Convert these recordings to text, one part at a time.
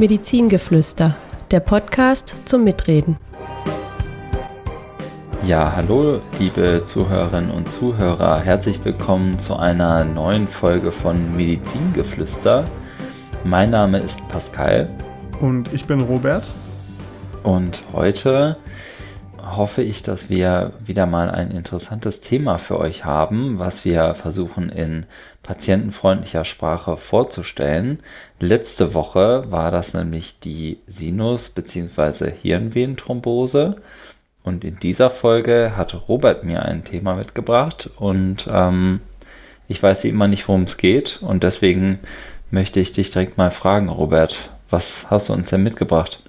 Medizingeflüster, der Podcast zum Mitreden. Ja, hallo liebe Zuhörerinnen und Zuhörer, herzlich willkommen zu einer neuen Folge von Medizingeflüster. Mein Name ist Pascal. Und ich bin Robert. Und heute hoffe ich, dass wir wieder mal ein interessantes Thema für euch haben, was wir versuchen in patientenfreundlicher Sprache vorzustellen. Letzte Woche war das nämlich die Sinus- bzw. Hirnvenenthrombose. Und in dieser Folge hat Robert mir ein Thema mitgebracht und ähm, ich weiß wie immer nicht, worum es geht. Und deswegen möchte ich dich direkt mal fragen, Robert, was hast du uns denn mitgebracht?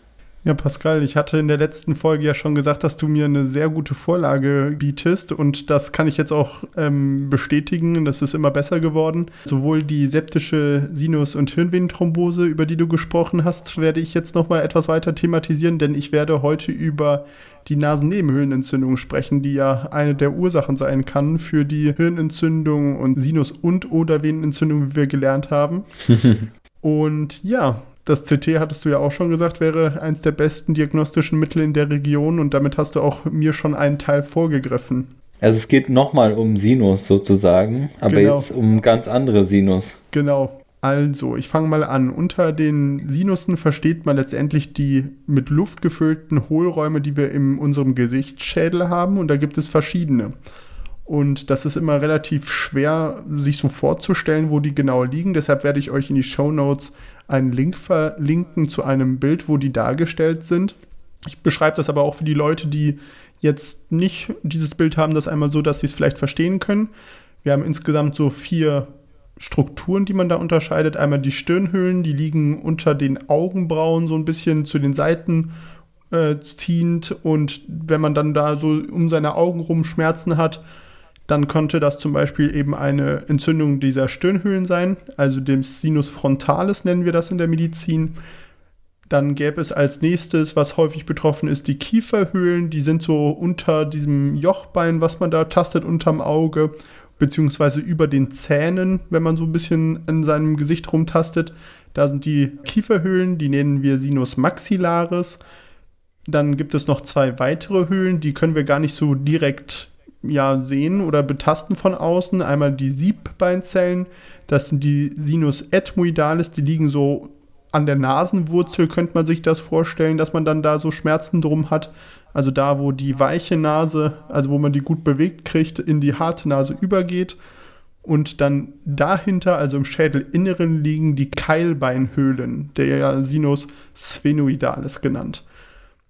Ja, Pascal, ich hatte in der letzten Folge ja schon gesagt, dass du mir eine sehr gute Vorlage bietest und das kann ich jetzt auch ähm, bestätigen. Das ist immer besser geworden. Sowohl die septische Sinus- und Hirnvenenthrombose, über die du gesprochen hast, werde ich jetzt nochmal etwas weiter thematisieren, denn ich werde heute über die Nasennebenhöhlenentzündung sprechen, die ja eine der Ursachen sein kann für die Hirnentzündung und Sinus- und oder Venenentzündung, wie wir gelernt haben. und ja, das CT, hattest du ja auch schon gesagt, wäre eins der besten diagnostischen Mittel in der Region und damit hast du auch mir schon einen Teil vorgegriffen. Also es geht nochmal um Sinus sozusagen, aber genau. jetzt um ganz andere Sinus. Genau. Also, ich fange mal an. Unter den Sinussen versteht man letztendlich die mit Luft gefüllten Hohlräume, die wir in unserem Gesichtsschädel haben. Und da gibt es verschiedene. Und das ist immer relativ schwer, sich so vorzustellen, wo die genau liegen. Deshalb werde ich euch in die Show Notes einen Link verlinken zu einem Bild, wo die dargestellt sind. Ich beschreibe das aber auch für die Leute, die jetzt nicht dieses Bild haben, das einmal so, dass sie es vielleicht verstehen können. Wir haben insgesamt so vier Strukturen, die man da unterscheidet. Einmal die Stirnhöhlen, die liegen unter den Augenbrauen so ein bisschen zu den Seiten äh, ziehend. Und wenn man dann da so um seine Augen rum Schmerzen hat, dann könnte das zum Beispiel eben eine Entzündung dieser Stirnhöhlen sein, also dem Sinus frontalis nennen wir das in der Medizin. Dann gäbe es als nächstes, was häufig betroffen ist, die Kieferhöhlen. Die sind so unter diesem Jochbein, was man da tastet, unterm Auge, beziehungsweise über den Zähnen, wenn man so ein bisschen in seinem Gesicht rumtastet. Da sind die Kieferhöhlen, die nennen wir Sinus maxillaris. Dann gibt es noch zwei weitere Höhlen, die können wir gar nicht so direkt ja, sehen oder betasten von außen. Einmal die Siebbeinzellen, das sind die Sinus ethmoidalis, die liegen so an der Nasenwurzel, könnte man sich das vorstellen, dass man dann da so Schmerzen drum hat. Also da, wo die weiche Nase, also wo man die gut bewegt kriegt, in die harte Nase übergeht. Und dann dahinter, also im Schädelinneren, liegen die Keilbeinhöhlen, der Sinus sphenoidalis genannt.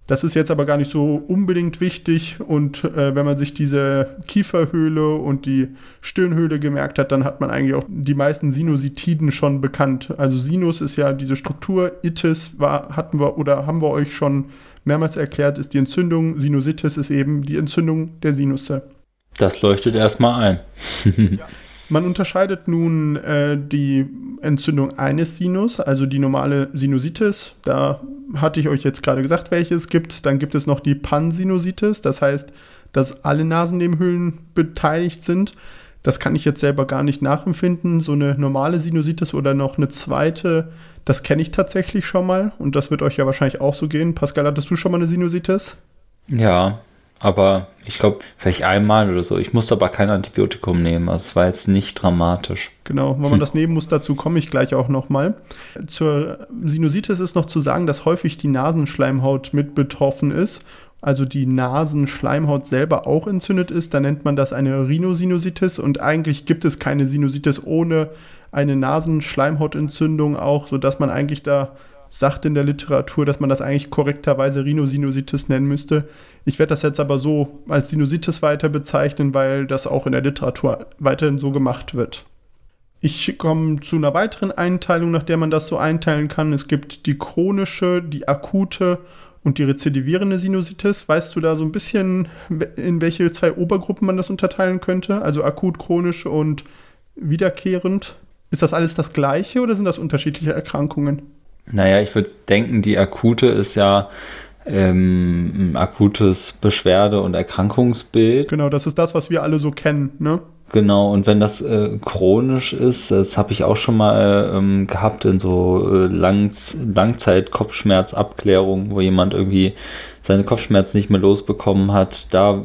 Das ist jetzt aber gar nicht so unbedingt wichtig und äh, wenn man sich diese Kieferhöhle und die Stirnhöhle gemerkt hat, dann hat man eigentlich auch die meisten Sinusitiden schon bekannt. Also Sinus ist ja diese Struktur, Itis war, hatten wir oder haben wir euch schon mehrmals erklärt, ist die Entzündung, Sinusitis ist eben die Entzündung der Sinusse. Das leuchtet erstmal ein. ja. Man unterscheidet nun äh, die Entzündung eines Sinus, also die normale Sinusitis. Da hatte ich euch jetzt gerade gesagt, welche es gibt. Dann gibt es noch die Pansinusitis, das heißt, dass alle Nasennebenhöhlen beteiligt sind. Das kann ich jetzt selber gar nicht nachempfinden. So eine normale Sinusitis oder noch eine zweite, das kenne ich tatsächlich schon mal. Und das wird euch ja wahrscheinlich auch so gehen. Pascal, hattest du schon mal eine Sinusitis? Ja, aber ich glaube, vielleicht einmal oder so. Ich musste aber kein Antibiotikum nehmen. Also es war jetzt nicht dramatisch. Genau, wenn man das nehmen muss, dazu komme ich gleich auch nochmal. Zur Sinusitis ist noch zu sagen, dass häufig die Nasenschleimhaut mit betroffen ist. Also die Nasenschleimhaut selber auch entzündet ist. Da nennt man das eine Rhinosinusitis. Und eigentlich gibt es keine Sinusitis ohne eine Nasenschleimhautentzündung auch, sodass man eigentlich da sagt in der Literatur, dass man das eigentlich korrekterweise Rhinosinusitis nennen müsste. Ich werde das jetzt aber so als Sinusitis weiter bezeichnen, weil das auch in der Literatur weiterhin so gemacht wird. Ich komme zu einer weiteren Einteilung, nach der man das so einteilen kann. Es gibt die chronische, die akute und die rezidivierende Sinusitis. Weißt du da so ein bisschen, in welche zwei Obergruppen man das unterteilen könnte? Also akut, chronisch und wiederkehrend. Ist das alles das gleiche oder sind das unterschiedliche Erkrankungen? Naja, ich würde denken, die akute ist ja ähm, ein akutes Beschwerde- und Erkrankungsbild. Genau, das ist das, was wir alle so kennen, ne? Genau, und wenn das äh, chronisch ist, das habe ich auch schon mal ähm, gehabt in so äh, Lang Langzeit-Kopfschmerzabklärung, wo jemand irgendwie seine Kopfschmerzen nicht mehr losbekommen hat, da,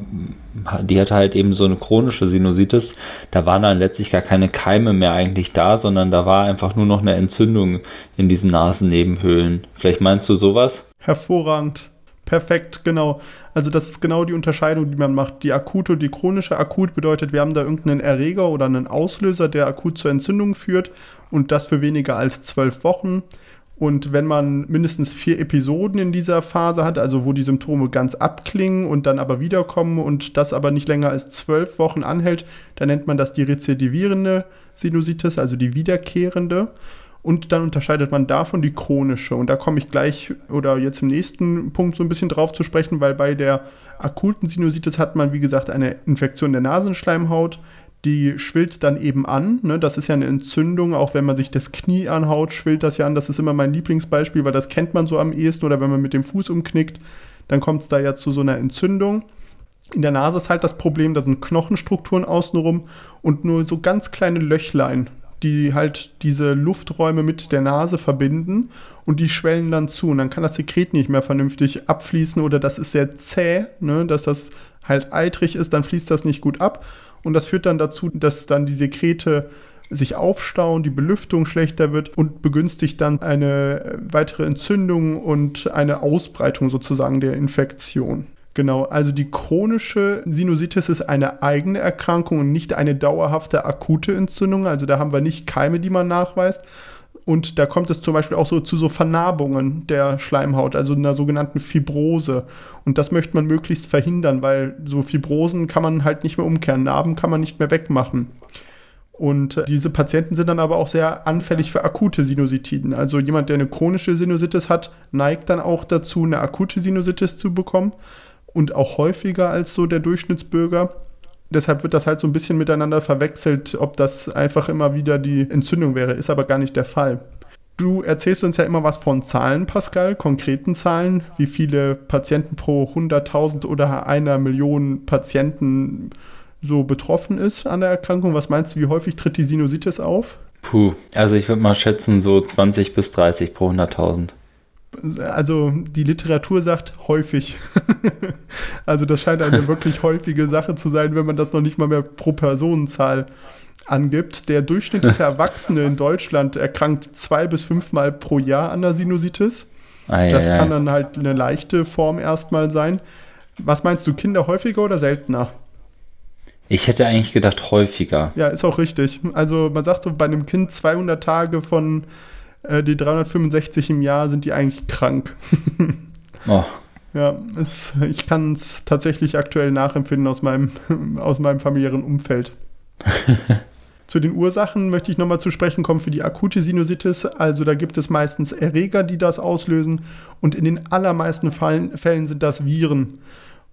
die hatte halt eben so eine chronische Sinusitis, da waren dann letztlich gar keine Keime mehr eigentlich da, sondern da war einfach nur noch eine Entzündung in diesen Nasennebenhöhlen. Vielleicht meinst du sowas? Hervorragend. Perfekt, genau. Also das ist genau die Unterscheidung, die man macht. Die akute und die chronische. Akut bedeutet, wir haben da irgendeinen Erreger oder einen Auslöser, der akut zur Entzündung führt und das für weniger als zwölf Wochen. Und wenn man mindestens vier Episoden in dieser Phase hat, also wo die Symptome ganz abklingen und dann aber wiederkommen und das aber nicht länger als zwölf Wochen anhält, dann nennt man das die rezidivierende Sinusitis, also die wiederkehrende. Und dann unterscheidet man davon die chronische. Und da komme ich gleich oder jetzt im nächsten Punkt so ein bisschen drauf zu sprechen, weil bei der akuten Sinusitis hat man, wie gesagt, eine Infektion der Nasenschleimhaut, die schwillt dann eben an. Ne? Das ist ja eine Entzündung, auch wenn man sich das Knie anhaut, schwillt das ja an. Das ist immer mein Lieblingsbeispiel, weil das kennt man so am ehesten oder wenn man mit dem Fuß umknickt, dann kommt es da ja zu so einer Entzündung. In der Nase ist halt das Problem, da sind Knochenstrukturen außenrum und nur so ganz kleine Löchlein, die halt diese Lufträume mit der Nase verbinden und die schwellen dann zu und dann kann das Sekret nicht mehr vernünftig abfließen oder das ist sehr zäh, ne? dass das halt eitrig ist, dann fließt das nicht gut ab und das führt dann dazu, dass dann die Sekrete sich aufstauen, die Belüftung schlechter wird und begünstigt dann eine weitere Entzündung und eine Ausbreitung sozusagen der Infektion. Genau, also die chronische Sinusitis ist eine eigene Erkrankung und nicht eine dauerhafte akute Entzündung. Also da haben wir nicht Keime, die man nachweist, und da kommt es zum Beispiel auch so zu so Vernarbungen der Schleimhaut, also einer sogenannten Fibrose. Und das möchte man möglichst verhindern, weil so Fibrosen kann man halt nicht mehr umkehren, Narben kann man nicht mehr wegmachen. Und diese Patienten sind dann aber auch sehr anfällig für akute Sinusitiden. Also jemand, der eine chronische Sinusitis hat, neigt dann auch dazu, eine akute Sinusitis zu bekommen und auch häufiger als so der Durchschnittsbürger deshalb wird das halt so ein bisschen miteinander verwechselt, ob das einfach immer wieder die Entzündung wäre. Ist aber gar nicht der Fall. Du erzählst uns ja immer was von Zahlen, Pascal, konkreten Zahlen, wie viele Patienten pro 100.000 oder einer Million Patienten so betroffen ist an der Erkrankung. Was meinst du, wie häufig tritt die Sinusitis auf? Puh, also ich würde mal schätzen so 20 bis 30 pro 100.000 also die Literatur sagt häufig. also das scheint eine wirklich häufige Sache zu sein, wenn man das noch nicht mal mehr pro Personenzahl angibt. Der durchschnittliche Erwachsene in Deutschland erkrankt zwei bis fünfmal pro Jahr an der Sinusitis. Ei, das ei, kann dann halt eine leichte Form erstmal sein. Was meinst du, Kinder häufiger oder seltener? Ich hätte eigentlich gedacht häufiger. Ja, ist auch richtig. Also man sagt so bei einem Kind 200 Tage von äh, die 365 im Jahr sind die eigentlich krank. oh. Ja, es, ich kann es tatsächlich aktuell nachempfinden aus meinem, aus meinem familiären Umfeld. Zu den Ursachen möchte ich nochmal zu sprechen kommen für die akute Sinusitis. Also da gibt es meistens Erreger, die das auslösen und in den allermeisten Fallen, Fällen sind das Viren.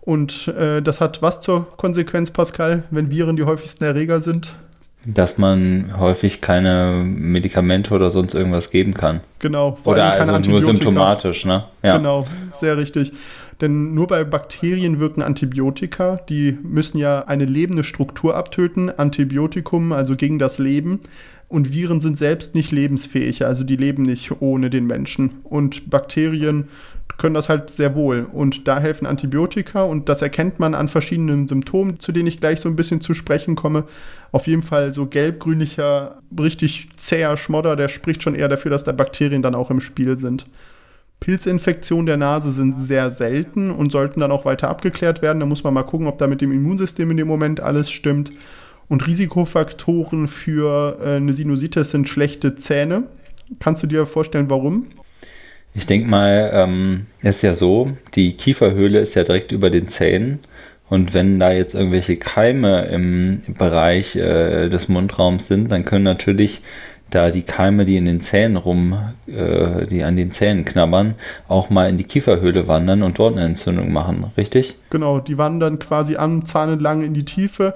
Und äh, das hat was zur Konsequenz, Pascal, wenn Viren die häufigsten Erreger sind? Dass man häufig keine Medikamente oder sonst irgendwas geben kann. Genau. Vor oder also nur symptomatisch, ne? Ja. Genau, sehr richtig. Denn nur bei Bakterien wirken Antibiotika. Die müssen ja eine lebende Struktur abtöten. Antibiotikum, also gegen das Leben. Und Viren sind selbst nicht lebensfähig, also die leben nicht ohne den Menschen. Und Bakterien können das halt sehr wohl. Und da helfen Antibiotika und das erkennt man an verschiedenen Symptomen, zu denen ich gleich so ein bisschen zu sprechen komme. Auf jeden Fall so gelb-grünlicher, richtig zäher Schmodder, der spricht schon eher dafür, dass da Bakterien dann auch im Spiel sind. Pilzinfektionen der Nase sind sehr selten und sollten dann auch weiter abgeklärt werden. Da muss man mal gucken, ob da mit dem Immunsystem in dem Moment alles stimmt. Und Risikofaktoren für äh, eine Sinusitis sind schlechte Zähne. Kannst du dir vorstellen, warum? Ich denke mal, ähm, ist ja so, die Kieferhöhle ist ja direkt über den Zähnen. Und wenn da jetzt irgendwelche Keime im Bereich äh, des Mundraums sind, dann können natürlich da die Keime, die in den Zähnen rum, äh, die an den Zähnen knabbern, auch mal in die Kieferhöhle wandern und dort eine Entzündung machen, richtig? Genau, die wandern quasi am Zahn entlang in die Tiefe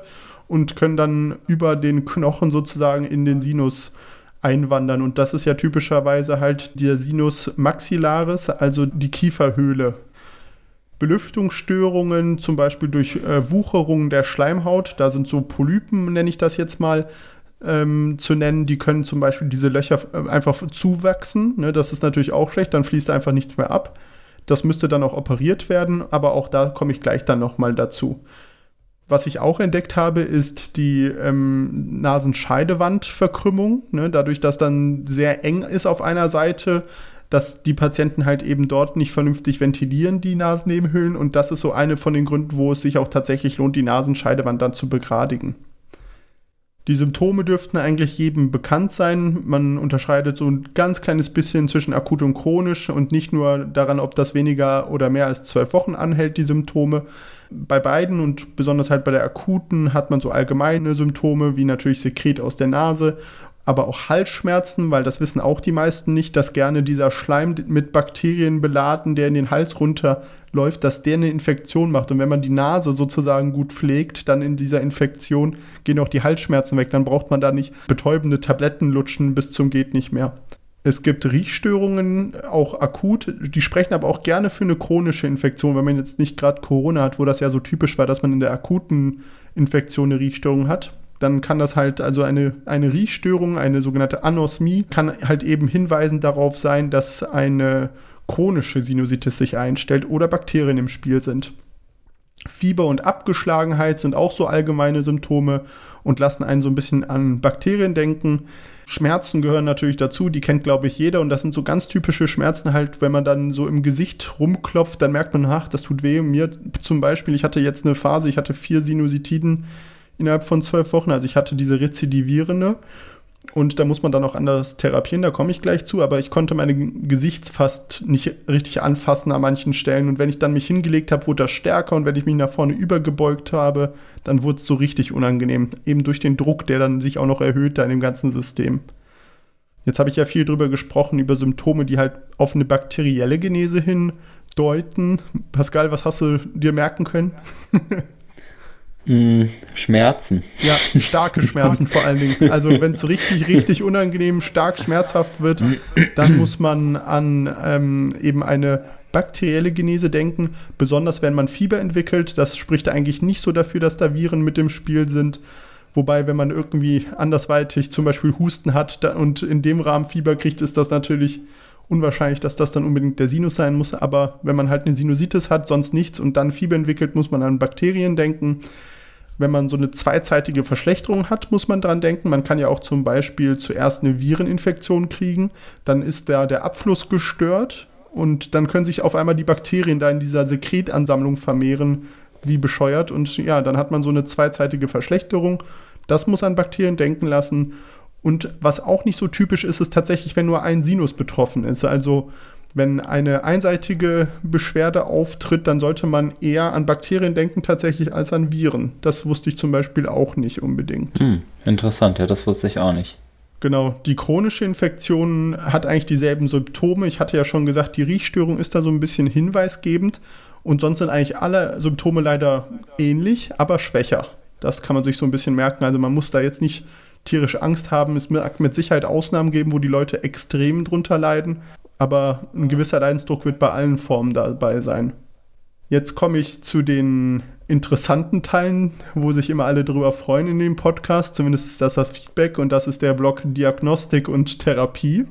und können dann über den Knochen sozusagen in den Sinus einwandern. Und das ist ja typischerweise halt der Sinus maxillaris, also die Kieferhöhle. Belüftungsstörungen, zum Beispiel durch äh, Wucherungen der Schleimhaut. Da sind so Polypen, nenne ich das jetzt mal, ähm, zu nennen. Die können zum Beispiel diese Löcher äh, einfach zuwachsen. Ne? Das ist natürlich auch schlecht, dann fließt einfach nichts mehr ab. Das müsste dann auch operiert werden, aber auch da komme ich gleich dann nochmal dazu. Was ich auch entdeckt habe, ist die ähm, Nasenscheidewandverkrümmung. Ne? Dadurch, dass dann sehr eng ist auf einer Seite, dass die Patienten halt eben dort nicht vernünftig ventilieren, die Nasennebenhöhlen. Und das ist so eine von den Gründen, wo es sich auch tatsächlich lohnt, die Nasenscheidewand dann zu begradigen. Die Symptome dürften eigentlich jedem bekannt sein. Man unterscheidet so ein ganz kleines bisschen zwischen akut und chronisch und nicht nur daran, ob das weniger oder mehr als zwölf Wochen anhält, die Symptome. Bei beiden und besonders halt bei der akuten hat man so allgemeine Symptome wie natürlich Sekret aus der Nase aber auch Halsschmerzen, weil das wissen auch die meisten nicht, dass gerne dieser Schleim mit Bakterien beladen, der in den Hals runterläuft, dass der eine Infektion macht. Und wenn man die Nase sozusagen gut pflegt, dann in dieser Infektion gehen auch die Halsschmerzen weg. Dann braucht man da nicht betäubende Tabletten lutschen bis zum geht nicht mehr. Es gibt Riechstörungen, auch akut, die sprechen aber auch gerne für eine chronische Infektion, wenn man jetzt nicht gerade Corona hat, wo das ja so typisch war, dass man in der akuten Infektion eine Riechstörung hat dann kann das halt, also eine, eine Riechstörung, eine sogenannte Anosmie, kann halt eben hinweisen darauf sein, dass eine chronische Sinusitis sich einstellt oder Bakterien im Spiel sind. Fieber und Abgeschlagenheit sind auch so allgemeine Symptome und lassen einen so ein bisschen an Bakterien denken. Schmerzen gehören natürlich dazu, die kennt, glaube ich, jeder. Und das sind so ganz typische Schmerzen halt, wenn man dann so im Gesicht rumklopft, dann merkt man, ach, das tut weh. Mir zum Beispiel, ich hatte jetzt eine Phase, ich hatte vier Sinusitiden innerhalb von zwölf Wochen. Also ich hatte diese rezidivierende und da muss man dann auch anders therapieren, da komme ich gleich zu, aber ich konnte meine Gesichtsfast nicht richtig anfassen an manchen Stellen und wenn ich dann mich hingelegt habe, wurde das stärker und wenn ich mich nach vorne übergebeugt habe, dann wurde es so richtig unangenehm, eben durch den Druck, der dann sich auch noch erhöht da in dem ganzen System. Jetzt habe ich ja viel drüber gesprochen, über Symptome, die halt auf eine bakterielle Genese hindeuten. Pascal, was hast du dir merken können? Mm, Schmerzen. Ja, starke Schmerzen vor allen Dingen. Also wenn es richtig, richtig unangenehm, stark schmerzhaft wird, dann muss man an ähm, eben eine bakterielle Genese denken, besonders wenn man Fieber entwickelt. Das spricht eigentlich nicht so dafür, dass da Viren mit im Spiel sind. Wobei, wenn man irgendwie andersweitig zum Beispiel Husten hat und in dem Rahmen Fieber kriegt, ist das natürlich unwahrscheinlich, dass das dann unbedingt der Sinus sein muss. Aber wenn man halt eine Sinusitis hat, sonst nichts und dann Fieber entwickelt, muss man an Bakterien denken wenn man so eine zweizeitige Verschlechterung hat, muss man dran denken. Man kann ja auch zum Beispiel zuerst eine Vireninfektion kriegen, dann ist da der Abfluss gestört und dann können sich auf einmal die Bakterien da in dieser Sekretansammlung vermehren, wie bescheuert. Und ja, dann hat man so eine zweizeitige Verschlechterung. Das muss an Bakterien denken lassen. Und was auch nicht so typisch ist, ist tatsächlich, wenn nur ein Sinus betroffen ist. Also wenn eine einseitige Beschwerde auftritt, dann sollte man eher an Bakterien denken tatsächlich als an Viren. Das wusste ich zum Beispiel auch nicht unbedingt. Hm, interessant, ja, das wusste ich auch nicht. Genau, die chronische Infektion hat eigentlich dieselben Symptome. Ich hatte ja schon gesagt, die Riechstörung ist da so ein bisschen hinweisgebend und sonst sind eigentlich alle Symptome leider ähnlich, aber schwächer. Das kann man sich so ein bisschen merken. Also man muss da jetzt nicht tierisch Angst haben. Es wird mit Sicherheit Ausnahmen geben, wo die Leute extrem drunter leiden aber ein gewisser Leidensdruck wird bei allen Formen dabei sein. Jetzt komme ich zu den interessanten Teilen, wo sich immer alle drüber freuen in dem Podcast. Zumindest ist das das Feedback und das ist der Blog Diagnostik und Therapie.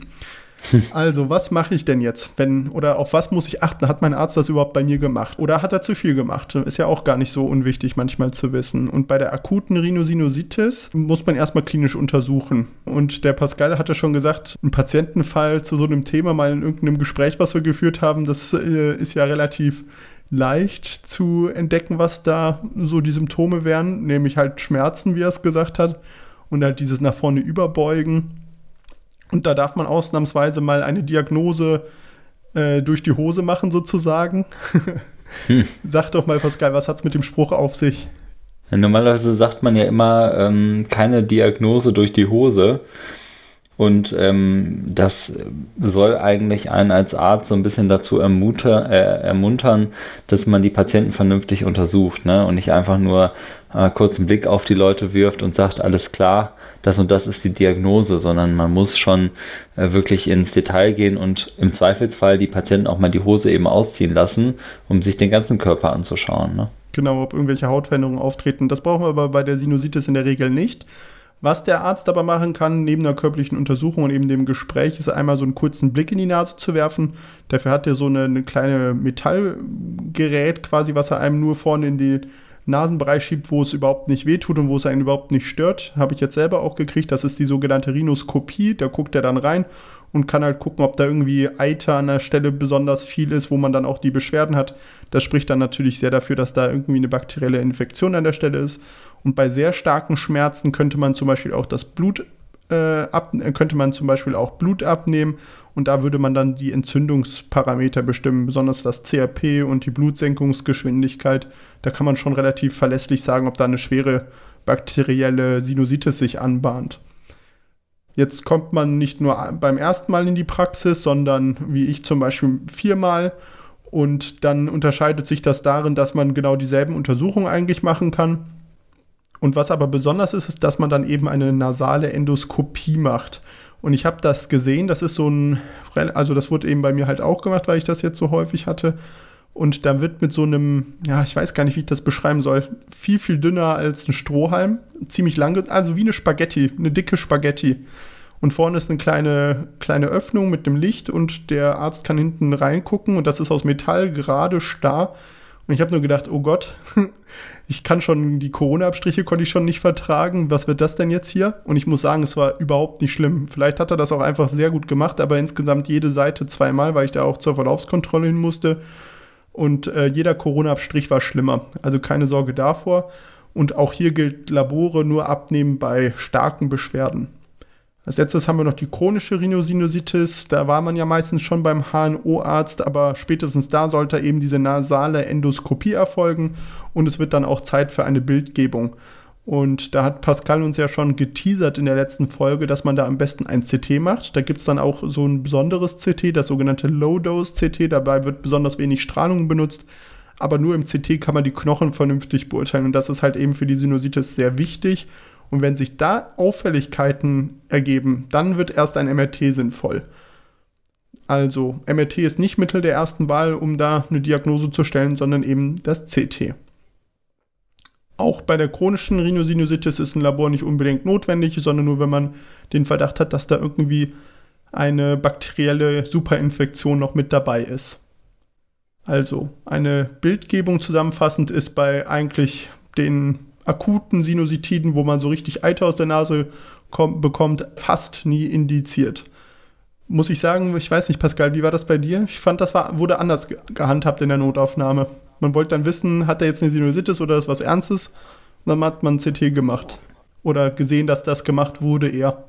Also, was mache ich denn jetzt? Wenn, oder auf was muss ich achten? Hat mein Arzt das überhaupt bei mir gemacht? Oder hat er zu viel gemacht? Ist ja auch gar nicht so unwichtig manchmal zu wissen. Und bei der akuten Rhinosinusitis muss man erstmal klinisch untersuchen. Und der Pascal hatte schon gesagt, ein Patientenfall zu so einem Thema mal in irgendeinem Gespräch, was wir geführt haben, das äh, ist ja relativ leicht zu entdecken, was da so die Symptome wären, nämlich halt Schmerzen, wie er es gesagt hat, und halt dieses nach vorne überbeugen und da darf man ausnahmsweise mal eine Diagnose äh, durch die Hose machen, sozusagen. hm. Sag doch mal, Pascal, was hat es mit dem Spruch auf sich? Normalerweise sagt man ja immer, ähm, keine Diagnose durch die Hose. Und ähm, das soll eigentlich einen als Arzt so ein bisschen dazu ermuter, äh, ermuntern, dass man die Patienten vernünftig untersucht ne? und nicht einfach nur äh, kurzen Blick auf die Leute wirft und sagt, alles klar, das und das ist die Diagnose, sondern man muss schon äh, wirklich ins Detail gehen und im Zweifelsfall die Patienten auch mal die Hose eben ausziehen lassen, um sich den ganzen Körper anzuschauen. Ne? Genau, ob irgendwelche Hautveränderungen auftreten. Das brauchen wir aber bei der Sinusitis in der Regel nicht. Was der Arzt aber machen kann, neben der körperlichen Untersuchung und eben dem Gespräch, ist einmal so einen kurzen Blick in die Nase zu werfen. Dafür hat er so eine, eine kleine Metallgerät quasi, was er einem nur vorne in die Nasenbereich schiebt, wo es überhaupt nicht wehtut und wo es einen überhaupt nicht stört. Habe ich jetzt selber auch gekriegt. Das ist die sogenannte Rhinoskopie. Da guckt er dann rein und kann halt gucken, ob da irgendwie Eiter an der Stelle besonders viel ist, wo man dann auch die Beschwerden hat. Das spricht dann natürlich sehr dafür, dass da irgendwie eine bakterielle Infektion an der Stelle ist. Und bei sehr starken Schmerzen könnte man zum Beispiel auch das Blut äh, ab, könnte man zum Beispiel auch Blut abnehmen und da würde man dann die Entzündungsparameter bestimmen, besonders das CRP und die Blutsenkungsgeschwindigkeit. Da kann man schon relativ verlässlich sagen, ob da eine schwere bakterielle Sinusitis sich anbahnt. Jetzt kommt man nicht nur beim ersten Mal in die Praxis, sondern wie ich zum Beispiel viermal. Und dann unterscheidet sich das darin, dass man genau dieselben Untersuchungen eigentlich machen kann. Und was aber besonders ist, ist, dass man dann eben eine nasale Endoskopie macht. Und ich habe das gesehen, das ist so ein, also das wurde eben bei mir halt auch gemacht, weil ich das jetzt so häufig hatte. Und da wird mit so einem, ja, ich weiß gar nicht, wie ich das beschreiben soll, viel, viel dünner als ein Strohhalm, ziemlich lang, also wie eine Spaghetti, eine dicke Spaghetti. Und vorne ist eine kleine, kleine Öffnung mit dem Licht und der Arzt kann hinten reingucken und das ist aus Metall gerade starr. Und ich habe nur gedacht, oh Gott, ich kann schon, die Corona-Abstriche konnte ich schon nicht vertragen. Was wird das denn jetzt hier? Und ich muss sagen, es war überhaupt nicht schlimm. Vielleicht hat er das auch einfach sehr gut gemacht, aber insgesamt jede Seite zweimal, weil ich da auch zur Verlaufskontrolle hin musste. Und äh, jeder Corona-Abstrich war schlimmer. Also keine Sorge davor. Und auch hier gilt Labore nur abnehmen bei starken Beschwerden. Als letztes haben wir noch die chronische Rhinosinusitis. Da war man ja meistens schon beim HNO-Arzt, aber spätestens da sollte eben diese nasale Endoskopie erfolgen und es wird dann auch Zeit für eine Bildgebung. Und da hat Pascal uns ja schon geteasert in der letzten Folge, dass man da am besten ein CT macht. Da gibt es dann auch so ein besonderes CT, das sogenannte Low-Dose-CT. Dabei wird besonders wenig Strahlung benutzt. Aber nur im CT kann man die Knochen vernünftig beurteilen. Und das ist halt eben für die Sinusitis sehr wichtig. Und wenn sich da Auffälligkeiten ergeben, dann wird erst ein MRT sinnvoll. Also MRT ist nicht Mittel der ersten Wahl, um da eine Diagnose zu stellen, sondern eben das CT. Auch bei der chronischen Rhinosinusitis ist ein Labor nicht unbedingt notwendig, sondern nur, wenn man den Verdacht hat, dass da irgendwie eine bakterielle Superinfektion noch mit dabei ist. Also eine Bildgebung zusammenfassend ist bei eigentlich den akuten Sinusitiden, wo man so richtig Eiter aus der Nase kommt, bekommt, fast nie indiziert. Muss ich sagen, ich weiß nicht, Pascal, wie war das bei dir? Ich fand, das war, wurde anders gehandhabt in der Notaufnahme. Man wollte dann wissen, hat er jetzt eine Sinusitis oder ist was Ernstes? Und dann hat man ein CT gemacht. Oder gesehen, dass das gemacht wurde eher.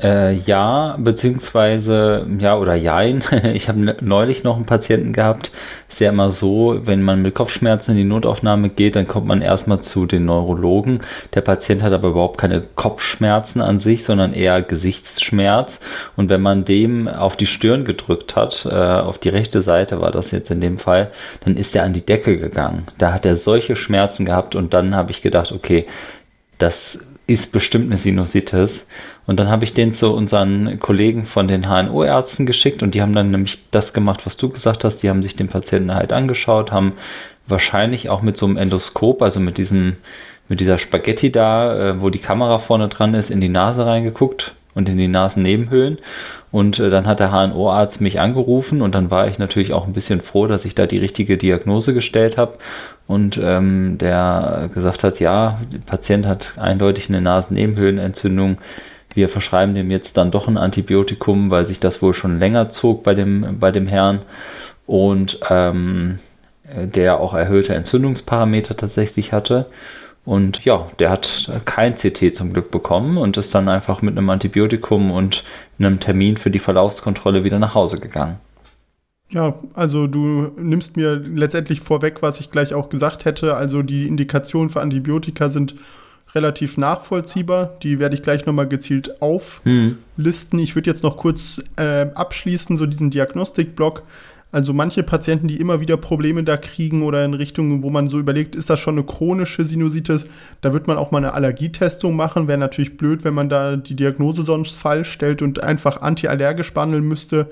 Äh, ja, beziehungsweise ja oder jein. Ich habe ne, neulich noch einen Patienten gehabt. Ist ja immer so, wenn man mit Kopfschmerzen in die Notaufnahme geht, dann kommt man erstmal zu den Neurologen. Der Patient hat aber überhaupt keine Kopfschmerzen an sich, sondern eher Gesichtsschmerz. Und wenn man dem auf die Stirn gedrückt hat, äh, auf die rechte Seite war das jetzt in dem Fall, dann ist er an die Decke gegangen. Da hat er solche Schmerzen gehabt und dann habe ich gedacht, okay, das ist bestimmt eine Sinusitis. Und dann habe ich den zu unseren Kollegen von den HNO-Ärzten geschickt und die haben dann nämlich das gemacht, was du gesagt hast. Die haben sich den Patienten halt angeschaut, haben wahrscheinlich auch mit so einem Endoskop, also mit diesem, mit dieser Spaghetti da, äh, wo die Kamera vorne dran ist, in die Nase reingeguckt und in die Nasennebenhöhlen. Und äh, dann hat der HNO-Arzt mich angerufen und dann war ich natürlich auch ein bisschen froh, dass ich da die richtige Diagnose gestellt habe. Und ähm, der gesagt hat, ja, der Patient hat eindeutig eine Nasennebenhöhlenentzündung. Wir verschreiben dem jetzt dann doch ein Antibiotikum, weil sich das wohl schon länger zog bei dem, bei dem Herrn. Und ähm, der auch erhöhte Entzündungsparameter tatsächlich hatte. Und ja, der hat kein CT zum Glück bekommen und ist dann einfach mit einem Antibiotikum und einem Termin für die Verlaufskontrolle wieder nach Hause gegangen. Ja, also du nimmst mir letztendlich vorweg, was ich gleich auch gesagt hätte. Also die Indikationen für Antibiotika sind relativ nachvollziehbar. Die werde ich gleich nochmal gezielt auflisten. Hm. Ich würde jetzt noch kurz äh, abschließen, so diesen Diagnostikblock. Also manche Patienten, die immer wieder Probleme da kriegen oder in Richtungen, wo man so überlegt, ist das schon eine chronische Sinusitis, da wird man auch mal eine Allergietestung machen. Wäre natürlich blöd, wenn man da die Diagnose sonst falsch stellt und einfach antiallergisch behandeln müsste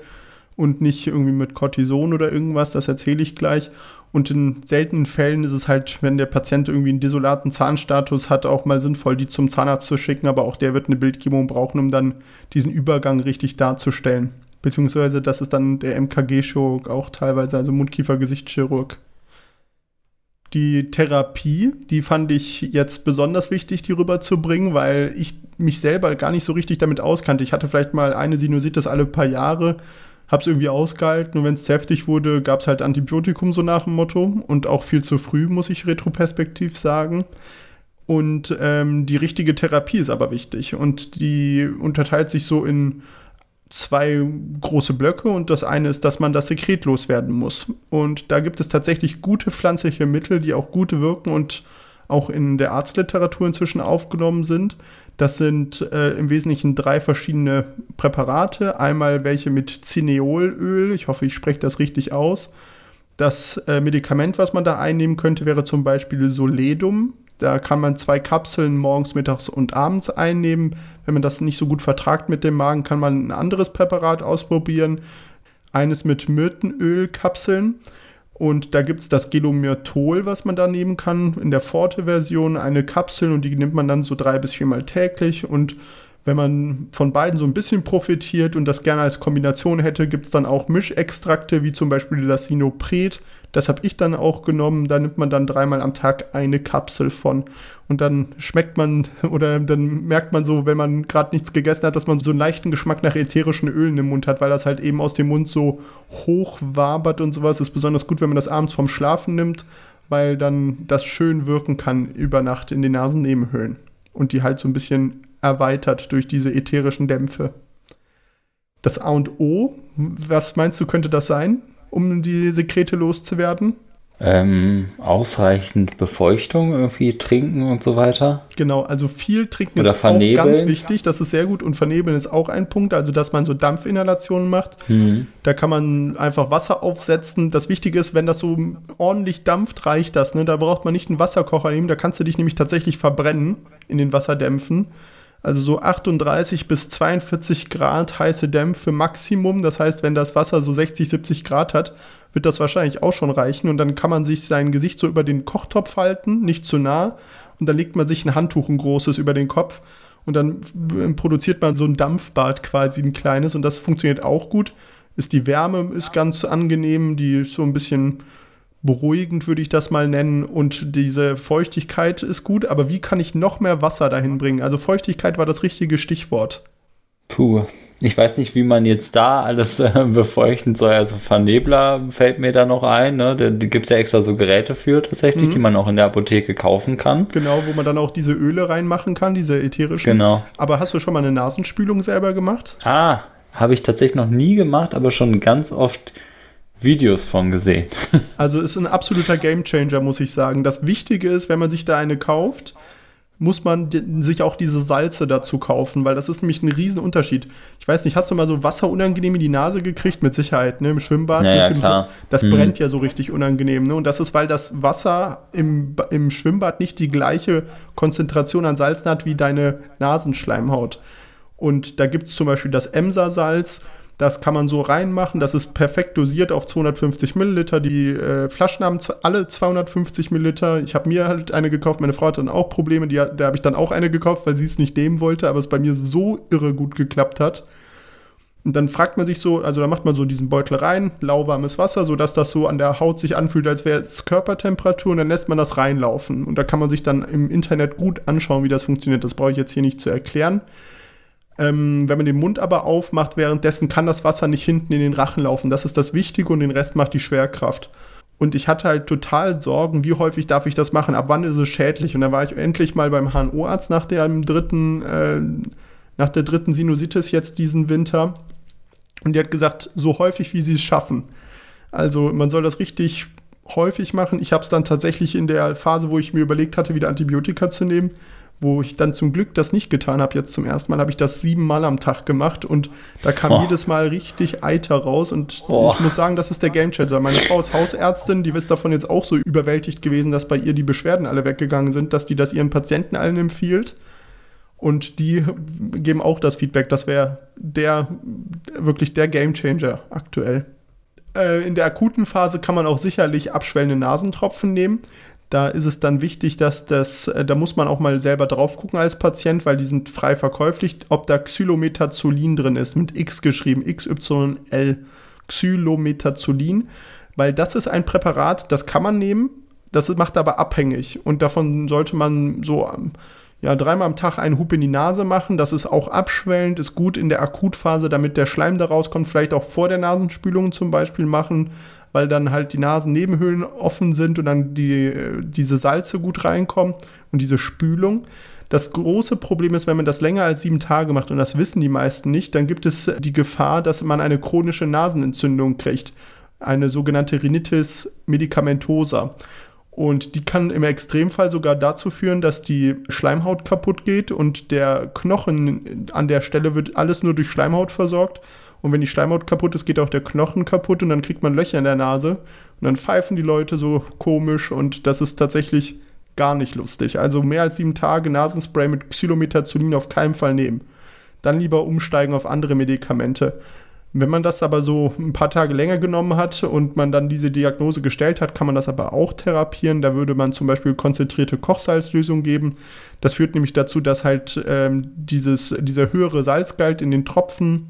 und nicht irgendwie mit Cortison oder irgendwas, das erzähle ich gleich. Und in seltenen Fällen ist es halt, wenn der Patient irgendwie einen desolaten Zahnstatus hat, auch mal sinnvoll, die zum Zahnarzt zu schicken, aber auch der wird eine Bildgebung brauchen, um dann diesen Übergang richtig darzustellen. Beziehungsweise das ist dann der MKG-Chirurg auch teilweise, also Mundkiefer-Gesichtschirurg. Die Therapie, die fand ich jetzt besonders wichtig, die rüberzubringen, weil ich mich selber gar nicht so richtig damit auskannte. Ich hatte vielleicht mal eine Sinusitis alle paar Jahre, habe es irgendwie ausgehalten und wenn es heftig wurde, gab es halt Antibiotikum so nach dem Motto und auch viel zu früh, muss ich retroperspektiv sagen. Und ähm, die richtige Therapie ist aber wichtig und die unterteilt sich so in zwei große Blöcke und das eine ist, dass man das Sekret loswerden muss. Und da gibt es tatsächlich gute pflanzliche Mittel, die auch gute wirken und auch in der Arztliteratur inzwischen aufgenommen sind. Das sind äh, im Wesentlichen drei verschiedene Präparate. Einmal welche mit Cineolöl, ich hoffe, ich spreche das richtig aus. Das äh, Medikament, was man da einnehmen könnte, wäre zum Beispiel Soledum. Da kann man zwei Kapseln morgens, mittags und abends einnehmen. Wenn man das nicht so gut vertragt mit dem Magen, kann man ein anderes Präparat ausprobieren. Eines mit Myrtenölkapseln. Und da gibt es das Gelomyrtol, was man da nehmen kann. In der Forte-Version eine Kapsel und die nimmt man dann so drei bis viermal täglich. Und wenn man von beiden so ein bisschen profitiert und das gerne als Kombination hätte, gibt es dann auch Mischextrakte, wie zum Beispiel das Sinopret. Das habe ich dann auch genommen. Da nimmt man dann dreimal am Tag eine Kapsel von. Und dann schmeckt man oder dann merkt man so, wenn man gerade nichts gegessen hat, dass man so einen leichten Geschmack nach ätherischen Ölen im Mund hat, weil das halt eben aus dem Mund so hoch wabert und sowas. Ist besonders gut, wenn man das abends vom Schlafen nimmt, weil dann das schön wirken kann über Nacht in den Nasennebenhöhlen. Und die halt so ein bisschen erweitert durch diese ätherischen Dämpfe. Das A und O, was meinst du, könnte das sein? um die Sekrete loszuwerden? Ähm, ausreichend Befeuchtung irgendwie trinken und so weiter. Genau, also viel trinken Oder ist vernebeln. auch ganz wichtig. Das ist sehr gut und vernebeln ist auch ein Punkt. Also dass man so Dampfinhalationen macht. Mhm. Da kann man einfach Wasser aufsetzen. Das Wichtige ist, wenn das so ordentlich dampft, reicht das. Ne? Da braucht man nicht einen Wasserkocher nehmen. Da kannst du dich nämlich tatsächlich verbrennen in den Wasserdämpfen. Also so 38 bis 42 Grad heiße Dämpfe Maximum. Das heißt, wenn das Wasser so 60, 70 Grad hat, wird das wahrscheinlich auch schon reichen. Und dann kann man sich sein Gesicht so über den Kochtopf halten, nicht zu nah. Und dann legt man sich ein Handtuch, ein großes, über den Kopf. Und dann produziert man so ein Dampfbad quasi, ein kleines. Und das funktioniert auch gut. Ist die Wärme ist ganz angenehm, die ist so ein bisschen beruhigend, würde ich das mal nennen. Und diese Feuchtigkeit ist gut, aber wie kann ich noch mehr Wasser dahin bringen? Also Feuchtigkeit war das richtige Stichwort. Puh, ich weiß nicht, wie man jetzt da alles äh, befeuchten soll. Also Vernebler fällt mir da noch ein. Ne? Da, gibt es ja extra so Geräte für tatsächlich, Mhm. die man auch in der Apotheke kaufen kann. Genau, wo man dann auch diese Öle reinmachen kann, diese ätherischen. Genau. Aber hast du schon mal eine Nasenspülung selber gemacht? Ah, habe ich tatsächlich noch nie gemacht, aber schon ganz oft Videos von gesehen. Also ist ein absoluter Gamechanger, muss ich sagen. Das Wichtige ist, wenn man sich da eine kauft, muss man sich auch diese Salze dazu kaufen, weil das ist nämlich ein Riesenunterschied. Ich weiß nicht, hast du mal so wasserunangenehm in die Nase gekriegt? Mit Sicherheit, ne? Im Schwimmbad. Ja, ja, klar. Das Mhm. brennt ja so richtig unangenehm, ne? Und das ist, weil das Wasser im, im Schwimmbad nicht die gleiche Konzentration an Salzen hat wie deine Nasenschleimhaut. Und da gibt es zum Beispiel das Emser-Salz. Das kann man so reinmachen. Das ist perfekt dosiert auf 250 Milliliter. Die äh, Flaschen haben alle 250 Milliliter. Ich habe mir halt eine gekauft. Meine Frau hat dann auch Probleme. Die, da habe ich dann auch eine gekauft, weil sie es nicht nehmen wollte, aber es bei mir so irre gut geklappt hat. Und dann fragt man sich so, also da macht man so diesen Beutel rein, lauwarmes Wasser, sodass das so an der Haut sich anfühlt, als wäre es Körpertemperatur und dann lässt man das reinlaufen. Und da kann man sich dann im Internet gut anschauen, wie das funktioniert. Das brauche ich jetzt hier nicht zu erklären. Ähm, wenn man den Mund aber aufmacht, währenddessen kann das Wasser nicht hinten in den Rachen laufen. Das ist das Wichtige und den Rest macht die Schwerkraft. Und ich hatte halt total Sorgen, wie häufig darf ich das machen, ab wann ist es schädlich. Und dann war ich endlich mal beim HNO-Arzt nach äh, nach der dritten Sinusitis jetzt diesen Winter. Und die hat gesagt, so häufig wie sie es schaffen. Also man soll das richtig häufig machen. Ich habe es dann tatsächlich in der Phase, wo ich mir überlegt hatte, wieder Antibiotika zu nehmen, wo ich dann zum Glück das nicht getan habe. Jetzt zum ersten Mal habe ich das siebenmal am Tag gemacht und da kam oh. jedes Mal richtig Eiter raus und oh. ich muss sagen, das ist der Gamechanger. Meine Frau ist Hausärztin, die ist davon jetzt auch so überwältigt gewesen, dass bei ihr die Beschwerden alle weggegangen sind, dass die das ihren Patienten allen empfiehlt. Und die geben auch das Feedback, das wäre der wirklich der Gamechanger aktuell. Äh, in der akuten Phase kann man auch sicherlich abschwellende Nasentropfen nehmen. Da ist es dann wichtig, dass das, äh, da muss man auch mal selber drauf gucken als Patient, weil die sind frei verkäuflich, ob da Xylometazolin drin ist, mit X geschrieben, XYL, Xylometazolin, weil das ist ein Präparat, das kann man nehmen, das macht aber abhängig und davon sollte man so ähm, ja, dreimal am Tag einen Hub in die Nase machen. Das ist auch abschwellend, ist gut in der Akutphase, damit der Schleim da rauskommt. Vielleicht auch vor der Nasenspülung zum Beispiel machen weil dann halt die Nasennebenhöhlen offen sind und dann die, diese Salze gut reinkommen und diese Spülung. Das große Problem ist, wenn man das länger als sieben Tage macht, und das wissen die meisten nicht, dann gibt es die Gefahr, dass man eine chronische Nasenentzündung kriegt. Eine sogenannte Rhinitis medicamentosa. Und die kann im Extremfall sogar dazu führen, dass die Schleimhaut kaputt geht und der Knochen an der Stelle wird alles nur durch Schleimhaut versorgt und wenn die Schleimhaut kaputt ist, geht auch der Knochen kaputt und dann kriegt man Löcher in der Nase. Und dann pfeifen die Leute so komisch und das ist tatsächlich gar nicht lustig. Also mehr als sieben Tage Nasenspray mit Xylometazolin auf keinen Fall nehmen. Dann lieber umsteigen auf andere Medikamente. Wenn man das aber so ein paar Tage länger genommen hat und man dann diese Diagnose gestellt hat, kann man das aber auch therapieren. Da würde man zum Beispiel konzentrierte Kochsalzlösung geben. Das führt nämlich dazu, dass halt ähm, dieses, dieser höhere Salzgehalt in den Tropfen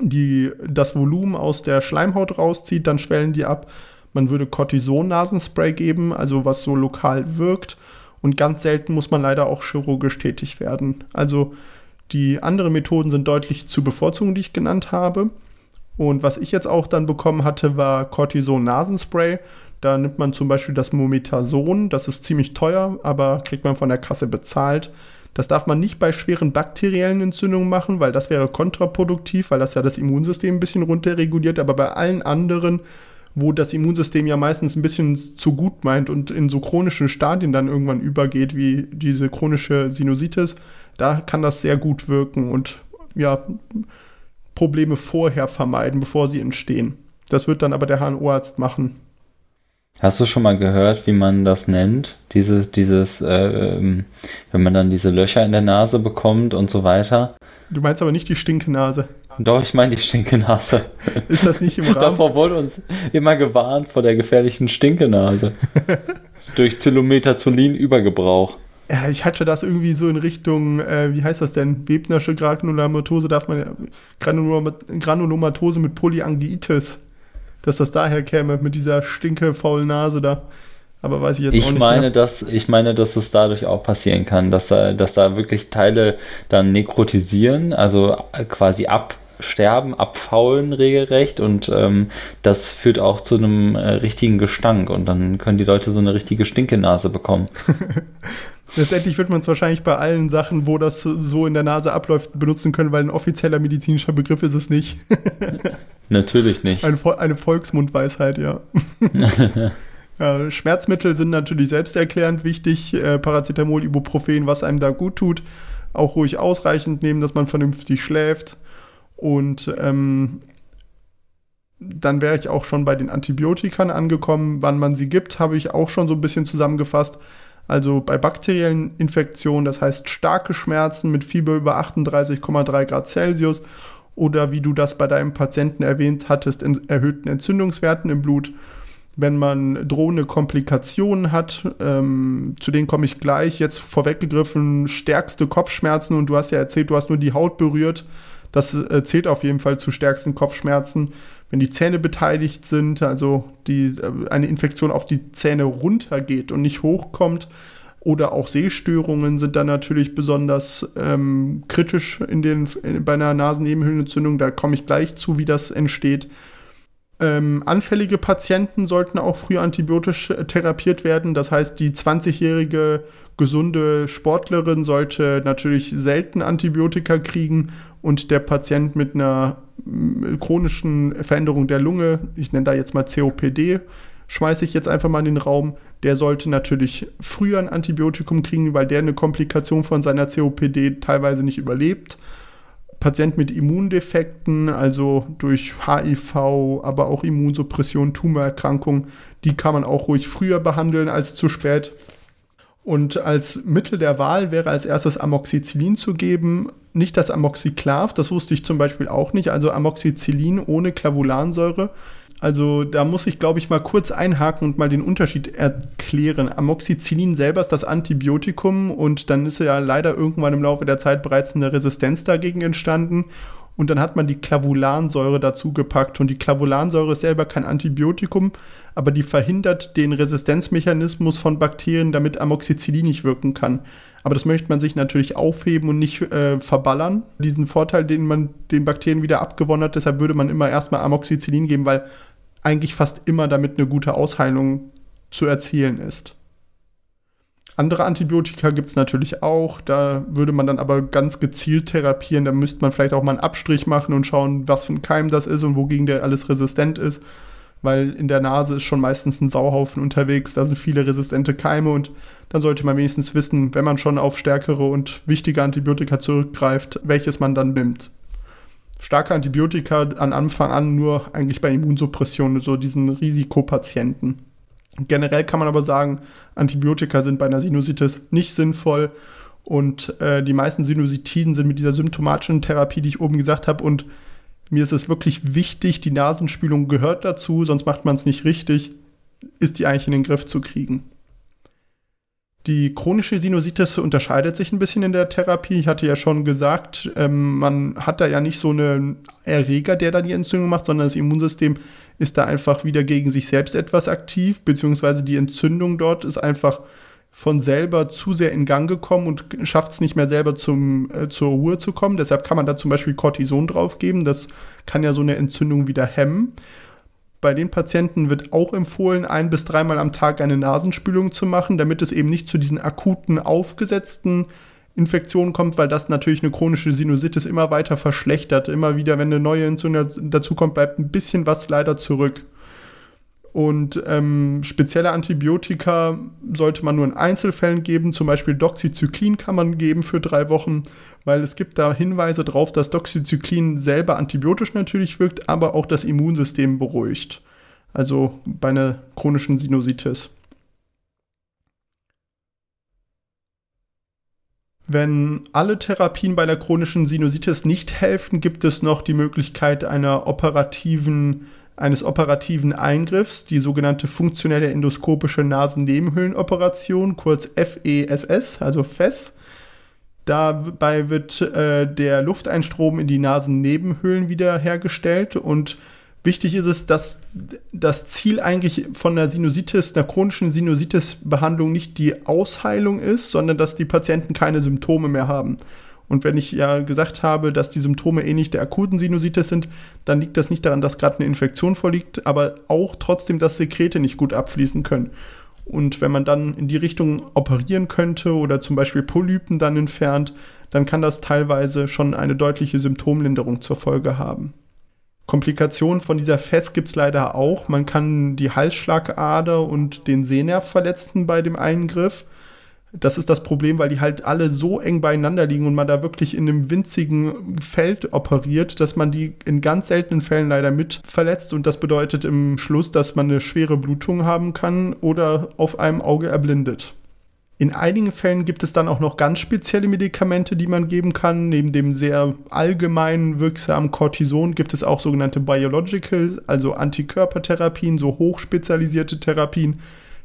die das Volumen aus der Schleimhaut rauszieht, dann schwellen die ab. Man würde Cortison-Nasenspray geben, also was so lokal wirkt. Und ganz selten muss man leider auch chirurgisch tätig werden. Also die anderen Methoden sind deutlich zu bevorzugen, die ich genannt habe. Und was ich jetzt auch dann bekommen hatte, war Cortison-Nasenspray. Da nimmt man zum Beispiel das Mometason, das ist ziemlich teuer, aber kriegt man von der Kasse bezahlt. Das darf man nicht bei schweren bakteriellen Entzündungen machen, weil das wäre kontraproduktiv, weil das ja das Immunsystem ein bisschen runterreguliert. Aber bei allen anderen, wo das Immunsystem ja meistens ein bisschen zu gut meint und in so chronischen Stadien dann irgendwann übergeht, wie diese chronische Sinusitis, da kann das sehr gut wirken und ja, Probleme vorher vermeiden, bevor sie entstehen. Das wird dann aber der HNO-Arzt machen. Hast du schon mal gehört, wie man das nennt? Diese, dieses, äh, ähm, wenn man dann diese Löcher in der Nase bekommt und so weiter. Du meinst aber nicht die Stinkenase. Doch, ich meine die Stinkenase. Ist das nicht im Rahmen? Davor wurde uns immer gewarnt vor der gefährlichen Stinkenase. Durch Zylometazollin-Übergebrauch. Ja, ich hatte das irgendwie so in Richtung, äh, wie heißt das denn? Webnersche Granulomatose darf man Granulomatose mit Polyangiitis dass das daher käme mit dieser stinke, faulen Nase da. Aber weiß ich jetzt ich auch nicht meine, mehr. Dass, ich meine, dass es dadurch auch passieren kann, dass da, dass da wirklich Teile dann nekrotisieren, also quasi absterben, abfaulen regelrecht und ähm, das führt auch zu einem äh, richtigen Gestank und dann können die Leute so eine richtige Stinkenase bekommen. Letztendlich wird man es wahrscheinlich bei allen Sachen, wo das so in der Nase abläuft, benutzen können, weil ein offizieller medizinischer Begriff ist es nicht. Natürlich nicht. Eine, eine Volksmundweisheit, ja. ja. Schmerzmittel sind natürlich selbsterklärend wichtig. Äh, Paracetamol, Ibuprofen, was einem da gut tut. Auch ruhig ausreichend nehmen, dass man vernünftig schläft. Und ähm, dann wäre ich auch schon bei den Antibiotikern angekommen. Wann man sie gibt, habe ich auch schon so ein bisschen zusammengefasst. Also bei bakteriellen Infektionen, das heißt starke Schmerzen mit Fieber über 38,3 Grad Celsius oder wie du das bei deinem Patienten erwähnt hattest, in erhöhten Entzündungswerten im Blut. Wenn man drohende Komplikationen hat, ähm, zu denen komme ich gleich, jetzt vorweggegriffen, stärkste Kopfschmerzen und du hast ja erzählt, du hast nur die Haut berührt. Das äh, zählt auf jeden Fall zu stärksten Kopfschmerzen wenn die Zähne beteiligt sind, also die, äh, eine Infektion auf die Zähne runtergeht und nicht hochkommt, oder auch Sehstörungen sind dann natürlich besonders ähm, kritisch in den, in, bei einer Nasennebenhöhlenentzündung. Da komme ich gleich zu, wie das entsteht. Ähm, anfällige Patienten sollten auch früh antibiotisch äh, therapiert werden. Das heißt, die 20-jährige gesunde Sportlerin sollte natürlich selten Antibiotika kriegen und der Patient mit einer chronischen Veränderung der Lunge, ich nenne da jetzt mal COPD, schmeiße ich jetzt einfach mal in den Raum, der sollte natürlich früher ein Antibiotikum kriegen, weil der eine Komplikation von seiner COPD teilweise nicht überlebt. Patient mit Immundefekten, also durch HIV, aber auch Immunsuppression, Tumorerkrankungen, die kann man auch ruhig früher behandeln als zu spät. Und als Mittel der Wahl wäre als erstes Amoxicillin zu geben, nicht das Amoxiclav, das wusste ich zum Beispiel auch nicht, also Amoxicillin ohne Clavulansäure. Also da muss ich, glaube ich, mal kurz einhaken und mal den Unterschied erklären. Amoxicillin selber ist das Antibiotikum und dann ist ja leider irgendwann im Laufe der Zeit bereits eine Resistenz dagegen entstanden. Und dann hat man die Clavulansäure dazu gepackt. Und die Clavulansäure ist selber kein Antibiotikum, aber die verhindert den Resistenzmechanismus von Bakterien, damit Amoxicillin nicht wirken kann. Aber das möchte man sich natürlich aufheben und nicht äh, verballern, diesen Vorteil, den man den Bakterien wieder abgewonnen hat. Deshalb würde man immer erstmal Amoxicillin geben, weil eigentlich fast immer damit eine gute Ausheilung zu erzielen ist. Andere Antibiotika gibt es natürlich auch. Da würde man dann aber ganz gezielt therapieren. Da müsste man vielleicht auch mal einen Abstrich machen und schauen, was für ein Keim das ist und wogegen der alles resistent ist. Weil in der Nase ist schon meistens ein Sauhaufen unterwegs. Da sind viele resistente Keime und dann sollte man wenigstens wissen, wenn man schon auf stärkere und wichtige Antibiotika zurückgreift, welches man dann nimmt starke Antibiotika an Anfang an nur eigentlich bei Immunsuppression, so diesen Risikopatienten. Generell kann man aber sagen, Antibiotika sind bei einer Sinusitis nicht sinnvoll und äh, die meisten Sinusitiden sind mit dieser symptomatischen Therapie, die ich oben gesagt habe, und mir ist es wirklich wichtig, die Nasenspülung gehört dazu, sonst macht man es nicht richtig, ist die eigentlich in den Griff zu kriegen. Die chronische Sinusitis unterscheidet sich ein bisschen in der Therapie. Ich hatte ja schon gesagt, ähm, man hat da ja nicht so einen Erreger, der da die Entzündung macht, sondern das Immunsystem ist da einfach wieder gegen sich selbst etwas aktiv, beziehungsweise die Entzündung dort ist einfach von selber zu sehr in Gang gekommen und schafft es nicht mehr selber zum, äh, zur Ruhe zu kommen. Deshalb kann man da zum Beispiel Cortison draufgeben. Das kann ja so eine Entzündung wieder hemmen. Bei den Patienten wird auch empfohlen, ein bis dreimal am Tag eine Nasenspülung zu machen, damit es eben nicht zu diesen akuten, aufgesetzten Infektionen kommt, weil das natürlich eine chronische Sinusitis immer weiter verschlechtert. Immer wieder, wenn eine neue Entzündung dazu kommt, bleibt ein bisschen was leider zurück. Und ähm, spezielle Antibiotika sollte man nur in Einzelfällen geben. Zum Beispiel Doxycyclin kann man geben für drei Wochen, weil es gibt da Hinweise darauf, dass Doxycyclin selber antibiotisch natürlich wirkt, aber auch das Immunsystem beruhigt. Also bei einer chronischen Sinusitis. Wenn alle Therapien bei der chronischen Sinusitis nicht helfen, gibt es noch die Möglichkeit einer operativen eines operativen Eingriffs, die sogenannte funktionelle endoskopische Nasennebenhöhlenoperation, kurz FESS, also FES. Dabei wird äh, der Lufteinstrom in die Nasennebenhöhlen wiederhergestellt und wichtig ist es, dass das Ziel eigentlich von der Sinusitis, einer chronischen Sinusitis-Behandlung nicht die Ausheilung ist, sondern dass die Patienten keine Symptome mehr haben. Und wenn ich ja gesagt habe, dass die Symptome ähnlich der akuten Sinusitis sind, dann liegt das nicht daran, dass gerade eine Infektion vorliegt, aber auch trotzdem, dass Sekrete nicht gut abfließen können. Und wenn man dann in die Richtung operieren könnte oder zum Beispiel Polypen dann entfernt, dann kann das teilweise schon eine deutliche Symptomlinderung zur Folge haben. Komplikationen von dieser Fest gibt es leider auch. Man kann die Halsschlagader und den Sehnerv verletzen bei dem Eingriff das ist das Problem, weil die halt alle so eng beieinander liegen und man da wirklich in einem winzigen Feld operiert, dass man die in ganz seltenen Fällen leider mit verletzt und das bedeutet im Schluss, dass man eine schwere Blutung haben kann oder auf einem Auge erblindet. In einigen Fällen gibt es dann auch noch ganz spezielle Medikamente, die man geben kann. Neben dem sehr allgemein wirksamen Cortison gibt es auch sogenannte Biological, also Antikörpertherapien, so hochspezialisierte Therapien,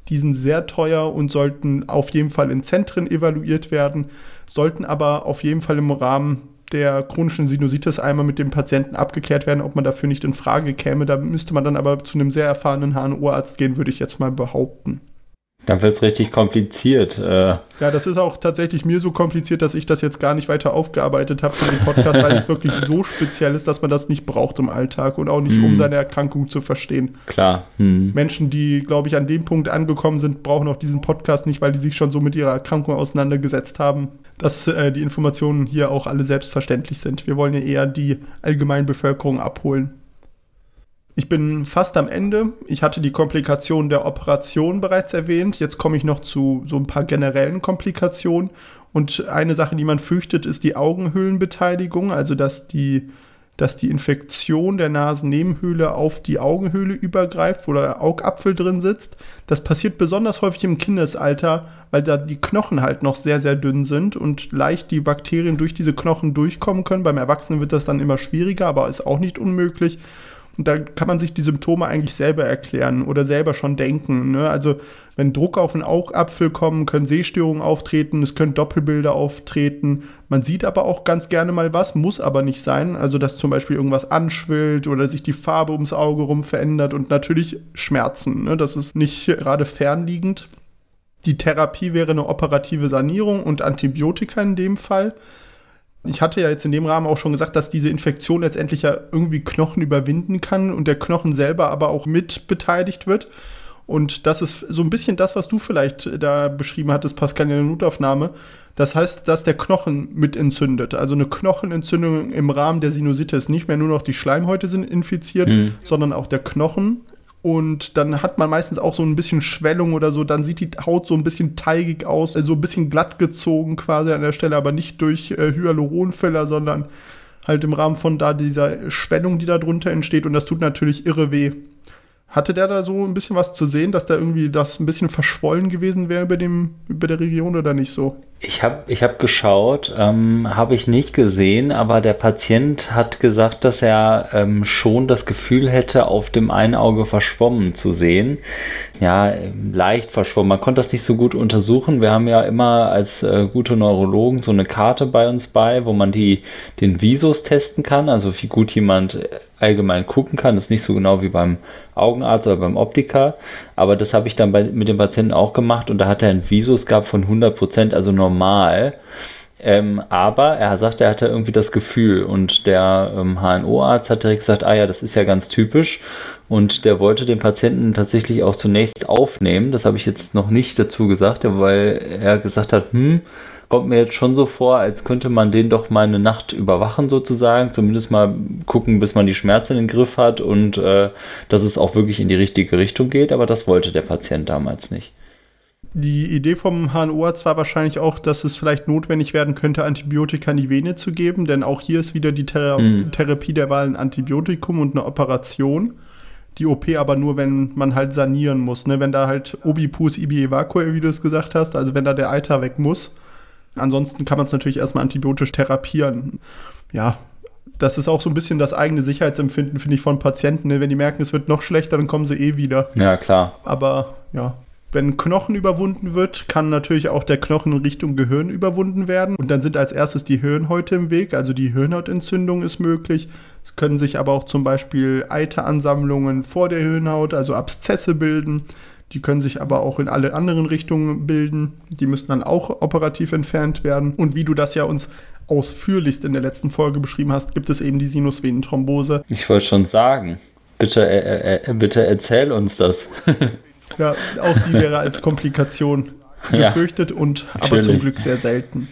die sind sehr teuer und sollten auf jeden Fall in Zentren evaluiert werden, sollten aber auf jeden Fall im Rahmen der chronischen Sinusitis einmal mit dem Patienten abgeklärt werden, ob man dafür nicht in Frage käme. Da müsste man dann aber zu einem sehr erfahrenen HNO-Arzt gehen, würde ich jetzt mal behaupten. Dann wird es richtig kompliziert. Äh. Ja, das ist auch tatsächlich mir so kompliziert, dass ich das jetzt gar nicht weiter aufgearbeitet habe für den Podcast, weil es wirklich so speziell ist, dass man das nicht braucht im Alltag und auch nicht, hm. um seine Erkrankung zu verstehen. Klar. Hm. Menschen, die, glaube ich, an dem Punkt angekommen sind, brauchen auch diesen Podcast nicht, weil die sich schon so mit ihrer Erkrankung auseinandergesetzt haben, dass äh, die Informationen hier auch alle selbstverständlich sind. Wir wollen ja eher die allgemeine Bevölkerung abholen. Ich bin fast am Ende. Ich hatte die Komplikation der Operation bereits erwähnt. Jetzt komme ich noch zu so ein paar generellen Komplikationen. Und eine Sache, die man fürchtet, ist die Augenhöhlenbeteiligung, also dass die dass die Infektion der Nasennebenhöhle auf die Augenhöhle übergreift, wo der Augapfel drin sitzt. Das passiert besonders häufig im Kindesalter, weil da die Knochen halt noch sehr, sehr dünn sind und leicht die Bakterien durch diese Knochen durchkommen können. Beim Erwachsenen wird das dann immer schwieriger, aber ist auch nicht unmöglich. Und da kann man sich die Symptome eigentlich selber erklären oder selber schon denken. Ne? Also wenn Druck auf den Augapfel kommen, können Sehstörungen auftreten, es können Doppelbilder auftreten. Man sieht aber auch ganz gerne mal was, muss aber nicht sein. Also dass zum Beispiel irgendwas anschwillt oder sich die Farbe ums Auge rum verändert und natürlich Schmerzen. Ne? Das ist nicht gerade fernliegend. Die Therapie wäre eine operative Sanierung und Antibiotika in dem Fall. Ich hatte ja jetzt in dem Rahmen auch schon gesagt, dass diese Infektion letztendlich ja irgendwie Knochen überwinden kann und der Knochen selber aber auch mit beteiligt wird. Und das ist so ein bisschen das, was du vielleicht da beschrieben hattest, Pascal, in der Notaufnahme. Das heißt, dass der Knochen mit entzündet. Also eine Knochenentzündung im Rahmen der Sinusitis. Nicht mehr nur noch die Schleimhäute sind infiziert, mhm. sondern auch der Knochen. Und dann hat man meistens auch so ein bisschen Schwellung oder so. Dann sieht die Haut so ein bisschen teigig aus, so ein bisschen glatt gezogen quasi an der Stelle, aber nicht durch äh, Hyaluronfiller, sondern halt im Rahmen von da dieser Schwellung, die da drunter entsteht. Und das tut natürlich irre weh. Hatte der da so ein bisschen was zu sehen, dass da irgendwie das ein bisschen verschwollen gewesen wäre über, über der Region oder nicht so? Ich habe ich hab geschaut, ähm, habe ich nicht gesehen, aber der Patient hat gesagt, dass er ähm, schon das Gefühl hätte, auf dem einen Auge verschwommen zu sehen. Ja, leicht verschwommen. Man konnte das nicht so gut untersuchen. Wir haben ja immer als äh, gute Neurologen so eine Karte bei uns bei, wo man die, den Visus testen kann, also wie gut jemand allgemein gucken kann. Das ist nicht so genau wie beim Augenarzt oder beim Optiker. Aber das habe ich dann bei, mit dem Patienten auch gemacht und da hat er ein Visus gehabt von 100 Prozent, also normal. Ähm, aber er sagte, er hatte irgendwie das Gefühl und der ähm, HNO-Arzt hat direkt gesagt, ah ja, das ist ja ganz typisch und der wollte den Patienten tatsächlich auch zunächst aufnehmen. Das habe ich jetzt noch nicht dazu gesagt, weil er gesagt hat, hm, kommt mir jetzt schon so vor, als könnte man den doch mal eine Nacht überwachen sozusagen, zumindest mal gucken, bis man die Schmerzen in den Griff hat und äh, dass es auch wirklich in die richtige Richtung geht, aber das wollte der Patient damals nicht. Die Idee vom HNO-Arzt war wahrscheinlich auch, dass es vielleicht notwendig werden könnte, Antibiotika in die Vene zu geben, denn auch hier ist wieder die Thera mhm. Therapie der Wahl ein Antibiotikum und eine Operation. Die OP aber nur, wenn man halt sanieren muss, ne? wenn da halt Obipus ibi evacue, wie du es gesagt hast, also wenn da der Eiter weg muss Ansonsten kann man es natürlich erstmal antibiotisch therapieren. Ja, das ist auch so ein bisschen das eigene Sicherheitsempfinden, finde ich, von Patienten. Ne? Wenn die merken, es wird noch schlechter, dann kommen sie eh wieder. Ja, klar. Aber ja, wenn Knochen überwunden wird, kann natürlich auch der Knochen in Richtung Gehirn überwunden werden. Und dann sind als erstes die Hirnhäute im Weg, also die Hirnhautentzündung ist möglich. Es können sich aber auch zum Beispiel Eiteransammlungen vor der Hirnhaut, also Abszesse bilden. Die können sich aber auch in alle anderen Richtungen bilden. Die müssen dann auch operativ entfernt werden. Und wie du das ja uns ausführlichst in der letzten Folge beschrieben hast, gibt es eben die Sinusvenenthrombose. Ich wollte schon sagen, bitte, äh, äh, bitte erzähl uns das. ja, auch die wäre als Komplikation gefürchtet ja, und aber zum Glück sehr selten.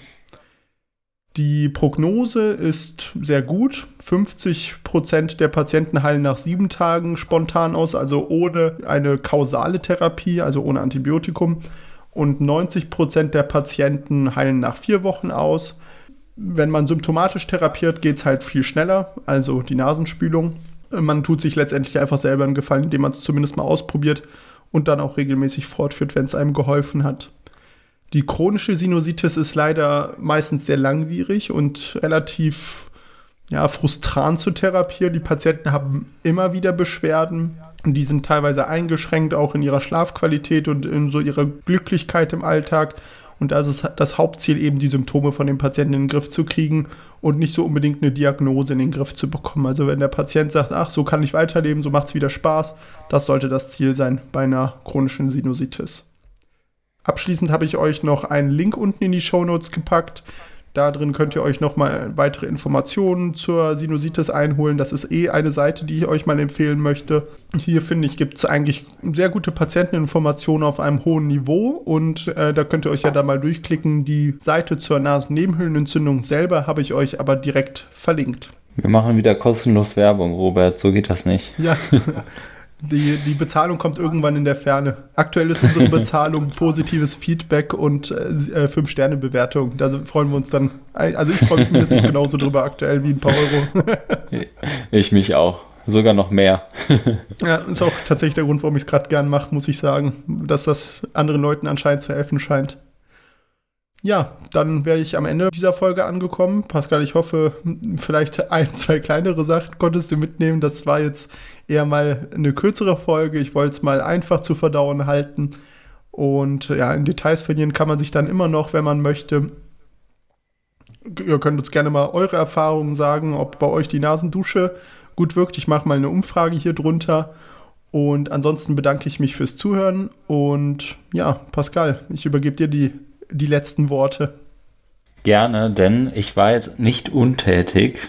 Die Prognose ist sehr gut. 50 Prozent der Patienten heilen nach sieben Tagen spontan aus, also ohne eine kausale Therapie, also ohne Antibiotikum. Und 90 Prozent der Patienten heilen nach vier Wochen aus. Wenn man symptomatisch therapiert, geht es halt viel schneller, also die Nasenspülung. Man tut sich letztendlich einfach selber einen Gefallen, indem man es zumindest mal ausprobiert und dann auch regelmäßig fortführt, wenn es einem geholfen hat. Die chronische Sinusitis ist leider meistens sehr langwierig und relativ ja, frustrant zu therapieren. Die Patienten haben immer wieder Beschwerden. Und die sind teilweise eingeschränkt, auch in ihrer Schlafqualität und in so ihrer Glücklichkeit im Alltag. Und da ist es das Hauptziel, eben die Symptome von den Patienten in den Griff zu kriegen und nicht so unbedingt eine Diagnose in den Griff zu bekommen. Also wenn der Patient sagt, ach, so kann ich weiterleben, so macht es wieder Spaß, das sollte das Ziel sein bei einer chronischen Sinusitis. Abschließend habe ich euch noch einen Link unten in die Show Notes gepackt. Da drin könnt ihr euch nochmal weitere Informationen zur Sinusitis einholen. Das ist eh eine Seite, die ich euch mal empfehlen möchte. Hier finde ich, gibt es eigentlich sehr gute Patienteninformationen auf einem hohen Niveau und äh, da könnt ihr euch ja da mal durchklicken. Die Seite zur Nasennebenhöhlenentzündung selber habe ich euch aber direkt verlinkt. Wir machen wieder kostenlos Werbung, Robert. So geht das nicht. Ja. Die, die Bezahlung kommt irgendwann in der Ferne. Aktuell ist unsere Bezahlung positives Feedback und äh, 5-Sterne-Bewertung. Da freuen wir uns dann. Also ich freue mich mindestens genauso drüber aktuell wie ein paar Euro. ich mich auch. Sogar noch mehr. ja, ist auch tatsächlich der Grund, warum ich es gerade gern mache, muss ich sagen. Dass das anderen Leuten anscheinend zu helfen scheint. Ja, dann wäre ich am Ende dieser Folge angekommen. Pascal, ich hoffe, vielleicht ein, zwei kleinere Sachen konntest du mitnehmen. Das war jetzt eher mal eine kürzere Folge. Ich wollte es mal einfach zu verdauen halten. Und ja, in Details verlieren kann man sich dann immer noch, wenn man möchte. Ihr könnt uns gerne mal eure Erfahrungen sagen, ob bei euch die Nasendusche gut wirkt. Ich mache mal eine Umfrage hier drunter. Und ansonsten bedanke ich mich fürs Zuhören. Und ja, Pascal, ich übergebe dir die die letzten Worte. Gerne, denn ich war jetzt nicht untätig.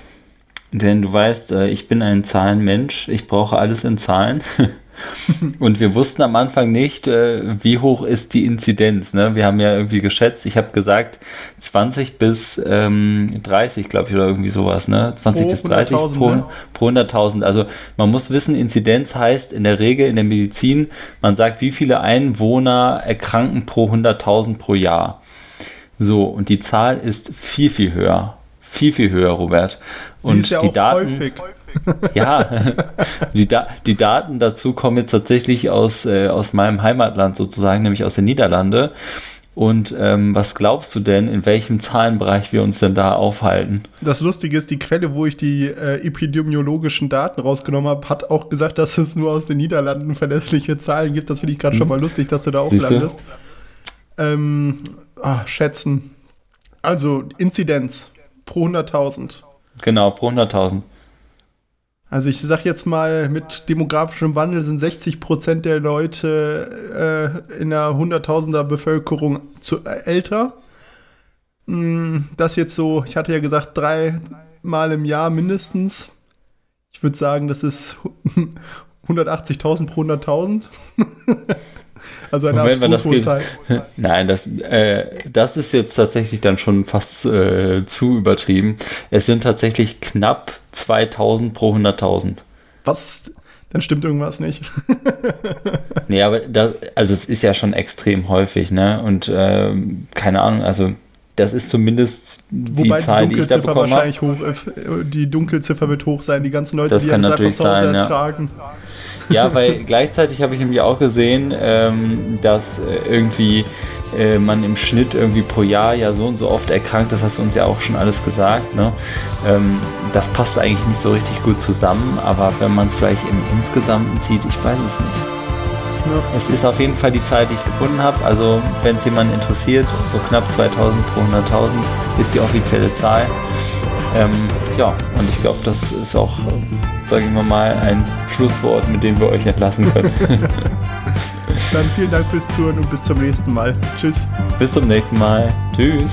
Denn du weißt, äh, ich bin ein Zahlenmensch. Ich brauche alles in Zahlen. Und wir wussten am Anfang nicht, äh, wie hoch ist die Inzidenz. Ne? Wir haben ja irgendwie geschätzt, ich habe gesagt 20 bis ähm, 30, glaube ich, oder irgendwie sowas. Ne? 20 pro bis 30 pro, ne? pro 100.000. Also man muss wissen, Inzidenz heißt in der Regel in der Medizin, man sagt, wie viele Einwohner erkranken pro 100.000 pro Jahr. So, und die Zahl ist viel, viel höher. Viel, viel höher, Robert. Und Sie ist ja die auch Daten, häufig. Ja, die, da die Daten dazu kommen jetzt tatsächlich aus, äh, aus meinem Heimatland sozusagen, nämlich aus den Niederlande. Und ähm, was glaubst du denn, in welchem Zahlenbereich wir uns denn da aufhalten? Das Lustige ist, die Quelle, wo ich die äh, epidemiologischen Daten rausgenommen habe, hat auch gesagt, dass es nur aus den Niederlanden verlässliche Zahlen gibt. Das finde ich gerade hm. schon mal lustig, dass du da auch Siehste? landest. Ähm, ach, schätzen. Also Inzidenz pro 100.000. Genau, pro 100.000. Also ich sag jetzt mal, mit demografischem Wandel sind 60 Prozent der Leute äh, in der Hunderttausender Bevölkerung zu, äh, älter. Hm, das jetzt so, ich hatte ja gesagt, dreimal im Jahr mindestens. Ich würde sagen, das ist 180.000 pro 100.000. Also eine Moment, hohe Zahl. Nein, das, äh, das ist jetzt tatsächlich dann schon fast äh, zu übertrieben. Es sind tatsächlich knapp 2000 pro 100.000. Was? Dann stimmt irgendwas nicht. nee, aber das, also es ist ja schon extrem häufig, ne? Und äh, keine Ahnung, also das ist zumindest die Wobei Zahl, die, die ich da bekommen wahrscheinlich hoch, äh, die Dunkelziffer wird hoch sein, die ganzen Leute, das die kann das einfach zu Hause sein, ertragen. Ja. Ja, weil gleichzeitig habe ich nämlich auch gesehen, ähm, dass äh, irgendwie äh, man im Schnitt irgendwie pro Jahr ja so und so oft erkrankt, das hast du uns ja auch schon alles gesagt. Ne? Ähm, das passt eigentlich nicht so richtig gut zusammen, aber wenn man es vielleicht im Insgesamten sieht, ich weiß es nicht. Es ist auf jeden Fall die Zahl, die ich gefunden habe. Also, wenn es jemanden interessiert, so knapp 2000 pro 100.000 ist die offizielle Zahl. Ähm, ja, und ich glaube, das ist auch, sagen wir mal, ein Schlusswort, mit dem wir euch entlassen können. Dann vielen Dank fürs Touren und bis zum nächsten Mal. Tschüss. Bis zum nächsten Mal. Tschüss.